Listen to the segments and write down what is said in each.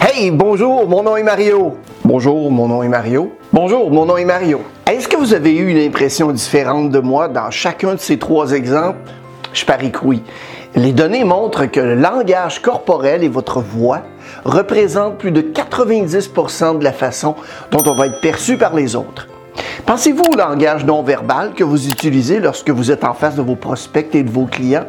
Hey, bonjour, mon nom est Mario. Bonjour, mon nom est Mario. Bonjour, mon nom est Mario. Est-ce que vous avez eu une impression différente de moi dans chacun de ces trois exemples? Je parie que oui. Les données montrent que le langage corporel et votre voix représentent plus de 90% de la façon dont on va être perçu par les autres. Pensez-vous au langage non verbal que vous utilisez lorsque vous êtes en face de vos prospects et de vos clients?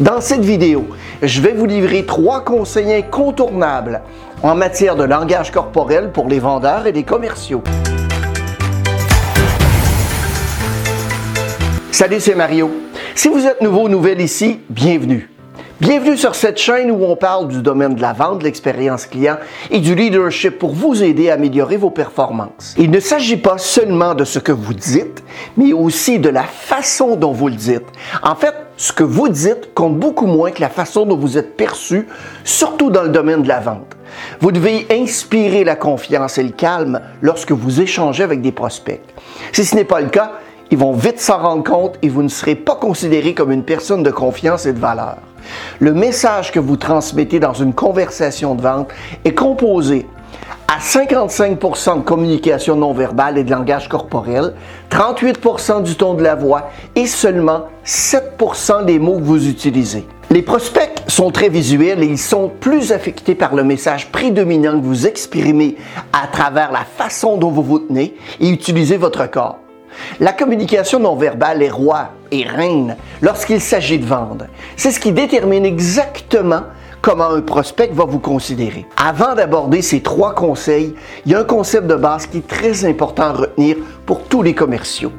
Dans cette vidéo, je vais vous livrer trois conseils incontournables en matière de langage corporel pour les vendeurs et les commerciaux. Salut, c'est Mario. Si vous êtes nouveau ou nouvelle ici, bienvenue. Bienvenue sur cette chaîne où on parle du domaine de la vente, de l'expérience client et du leadership pour vous aider à améliorer vos performances. Il ne s'agit pas seulement de ce que vous dites, mais aussi de la façon dont vous le dites. En fait, ce que vous dites compte beaucoup moins que la façon dont vous êtes perçu, surtout dans le domaine de la vente. Vous devez inspirer la confiance et le calme lorsque vous échangez avec des prospects. Si ce n'est pas le cas, ils vont vite s'en rendre compte et vous ne serez pas considéré comme une personne de confiance et de valeur. Le message que vous transmettez dans une conversation de vente est composé à 55% de communication non verbale et de langage corporel, 38% du ton de la voix et seulement 7% des mots que vous utilisez. Les prospects sont très visuels et ils sont plus affectés par le message prédominant que vous exprimez à travers la façon dont vous vous tenez et utilisez votre corps. La communication non verbale est roi et reine lorsqu'il s'agit de vendre. C'est ce qui détermine exactement comment un prospect va vous considérer. Avant d'aborder ces trois conseils, il y a un concept de base qui est très important à retenir pour tous les commerciaux.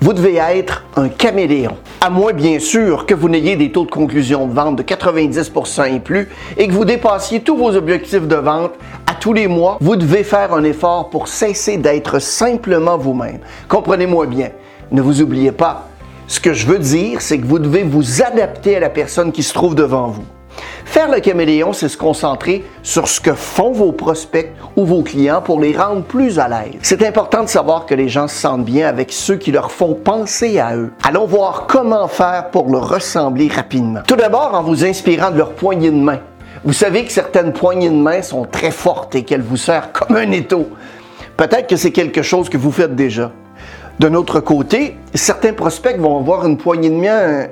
Vous devez être un caméléon. À moins, bien sûr, que vous n'ayez des taux de conclusion de vente de 90% et plus et que vous dépassiez tous vos objectifs de vente à tous les mois, vous devez faire un effort pour cesser d'être simplement vous-même. Comprenez-moi bien. Ne vous oubliez pas. Ce que je veux dire, c'est que vous devez vous adapter à la personne qui se trouve devant vous. Faire le caméléon, c'est se concentrer sur ce que font vos prospects ou vos clients pour les rendre plus à l'aise. C'est important de savoir que les gens se sentent bien avec ceux qui leur font penser à eux. Allons voir comment faire pour leur ressembler rapidement. Tout d'abord en vous inspirant de leur poignée de main. Vous savez que certaines poignées de main sont très fortes et qu'elles vous servent comme un étau. Peut-être que c'est quelque chose que vous faites déjà. De notre côté, certains prospects vont avoir une poignée de main euh,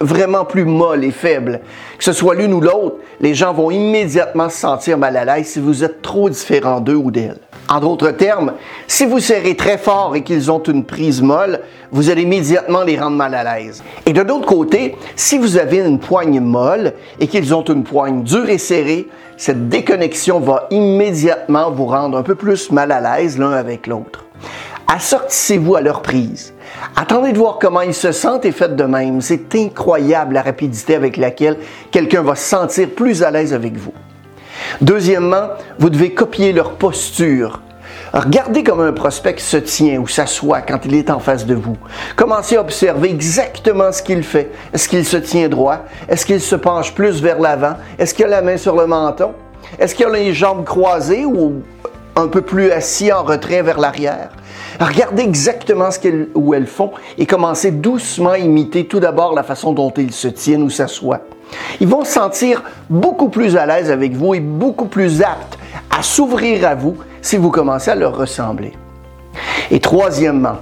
vraiment plus molle et faible, que ce soit l'une ou l'autre, les gens vont immédiatement se sentir mal à l'aise si vous êtes trop différent d'eux ou d'elles. En d'autres termes, si vous serrez très fort et qu'ils ont une prise molle, vous allez immédiatement les rendre mal à l'aise. Et de l'autre côté, si vous avez une poigne molle et qu'ils ont une poigne dure et serrée, cette déconnexion va immédiatement vous rendre un peu plus mal à l'aise l'un avec l'autre. Assortissez-vous à leur prise. Attendez de voir comment ils se sentent et faites de même. C'est incroyable la rapidité avec laquelle quelqu'un va se sentir plus à l'aise avec vous. Deuxièmement, vous devez copier leur posture. Regardez comment un prospect se tient ou s'assoit quand il est en face de vous. Commencez à observer exactement ce qu'il fait. Est-ce qu'il se tient droit? Est-ce qu'il se penche plus vers l'avant? Est-ce qu'il a la main sur le menton? Est-ce qu'il a les jambes croisées ou un peu plus assis en retrait vers l'arrière? Regardez exactement ce qu'elles elles font et commencez doucement à imiter tout d'abord la façon dont ils se tiennent ou s'assoient. Ils vont se sentir beaucoup plus à l'aise avec vous et beaucoup plus aptes à s'ouvrir à vous si vous commencez à leur ressembler. Et troisièmement,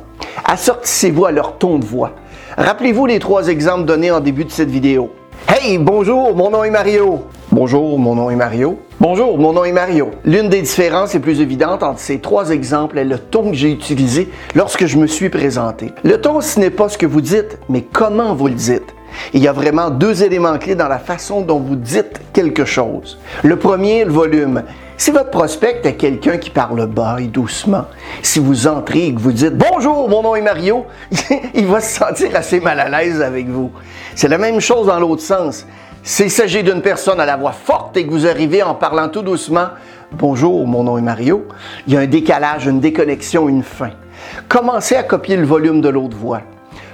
assortissez-vous à leur ton de voix. Rappelez-vous les trois exemples donnés en début de cette vidéo. Hey, bonjour, mon nom est Mario. Bonjour, mon nom est Mario. Bonjour, mon nom est Mario. L'une des différences les plus évidentes entre ces trois exemples est le ton que j'ai utilisé lorsque je me suis présenté. Le ton, ce n'est pas ce que vous dites, mais comment vous le dites. Il y a vraiment deux éléments clés dans la façon dont vous dites quelque chose. Le premier, le volume. Si votre prospect est quelqu'un qui parle bas et doucement, si vous entrez et que vous dites Bonjour, mon nom est Mario, il va se sentir assez mal à l'aise avec vous. C'est la même chose dans l'autre sens. S'il s'agit d'une personne à la voix forte et que vous arrivez en parlant tout doucement, Bonjour, mon nom est Mario, il y a un décalage, une déconnexion, une fin. Commencez à copier le volume de l'autre voix.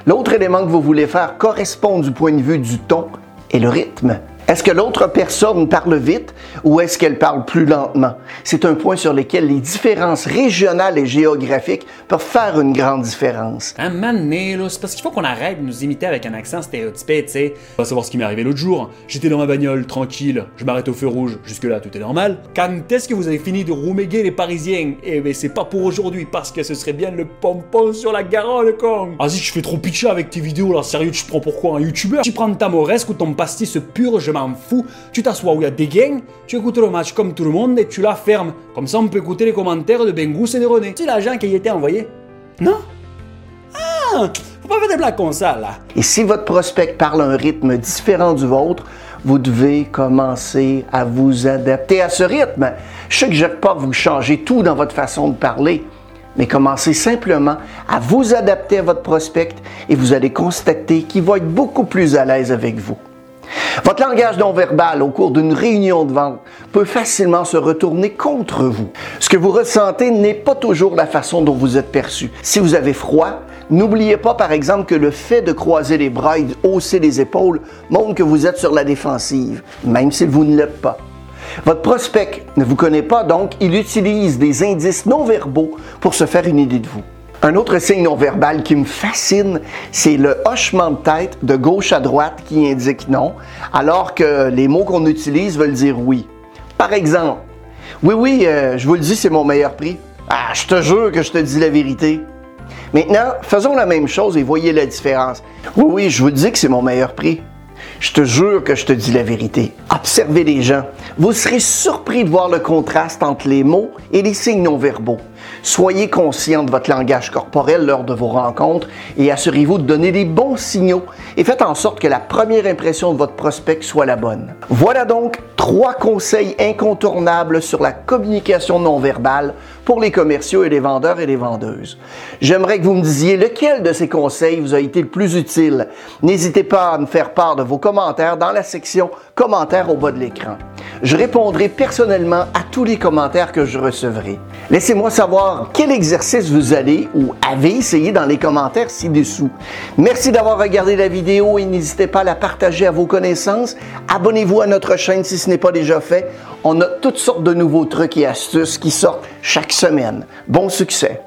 L'autre élément que vous voulez faire correspond du point de vue du ton et le rythme. Est-ce que l'autre personne parle vite ou est-ce qu'elle parle plus lentement? C'est un point sur lequel les différences régionales et géographiques peuvent faire une grande différence. Un mané, là, c'est parce qu'il faut qu'on arrête de nous imiter avec un accent stéréotypé, tu sais. On va savoir ce qui m'est arrivé l'autre jour. J'étais dans ma bagnole, tranquille, je m'arrête au feu rouge. Jusque-là, tout est normal. Quand est-ce que vous avez fini de rouméguer les Parisiens? Eh ben, c'est pas pour aujourd'hui, parce que ce serait bien le pompon sur la Garonne, con Vas-y, je fais trop pitcher avec tes vidéos, là, sérieux, tu prends pourquoi un youtubeur? Tu prends ta moresque ou ton pastis pur, je m'en. Tu t'assois où il y a des gains, tu écoutes le match comme tout le monde et tu la fermes. Comme ça, on peut écouter les commentaires de Bengus et de René. C'est l'agent qui y était envoyé Non? Ah Faut pas faire des blagues comme ça, là. Et si votre prospect parle un rythme différent du vôtre, vous devez commencer à vous adapter à ce rythme. Je sais que je ne pas vous changer tout dans votre façon de parler, mais commencez simplement à vous adapter à votre prospect et vous allez constater qu'il va être beaucoup plus à l'aise avec vous. Votre langage non verbal au cours d'une réunion de vente peut facilement se retourner contre vous. Ce que vous ressentez n'est pas toujours la façon dont vous êtes perçu. Si vous avez froid, n'oubliez pas par exemple que le fait de croiser les bras et de hausser les épaules montre que vous êtes sur la défensive, même si vous ne l'êtes pas. Votre prospect ne vous connaît pas, donc il utilise des indices non verbaux pour se faire une idée de vous. Un autre signe non verbal qui me fascine, c'est le hochement de tête de gauche à droite qui indique non, alors que les mots qu'on utilise veulent dire oui. Par exemple, oui, oui, euh, je vous le dis, c'est mon meilleur prix. Ah, je te jure que je te dis la vérité. Maintenant, faisons la même chose et voyez la différence. Oui, oui, je vous dis que c'est mon meilleur prix. Je te jure que je te dis la vérité. Observez les gens. Vous serez surpris de voir le contraste entre les mots et les signes non verbaux. Soyez conscient de votre langage corporel lors de vos rencontres et assurez-vous de donner des bons signaux et faites en sorte que la première impression de votre prospect soit la bonne. Voilà donc trois conseils incontournables sur la communication non verbale pour les commerciaux et les vendeurs et les vendeuses. J'aimerais que vous me disiez lequel de ces conseils vous a été le plus utile. N'hésitez pas à me faire part de vos commentaires dans la section commentaires au bas de l'écran. Je répondrai personnellement à tous les commentaires que je recevrai. Laissez-moi savoir quel exercice vous allez ou avez essayé dans les commentaires ci-dessous. Merci d'avoir regardé la vidéo et n'hésitez pas à la partager à vos connaissances. Abonnez-vous à notre chaîne si ce n'est pas déjà fait. On a toutes sortes de nouveaux trucs et astuces qui sortent chaque semaine. Bon succès!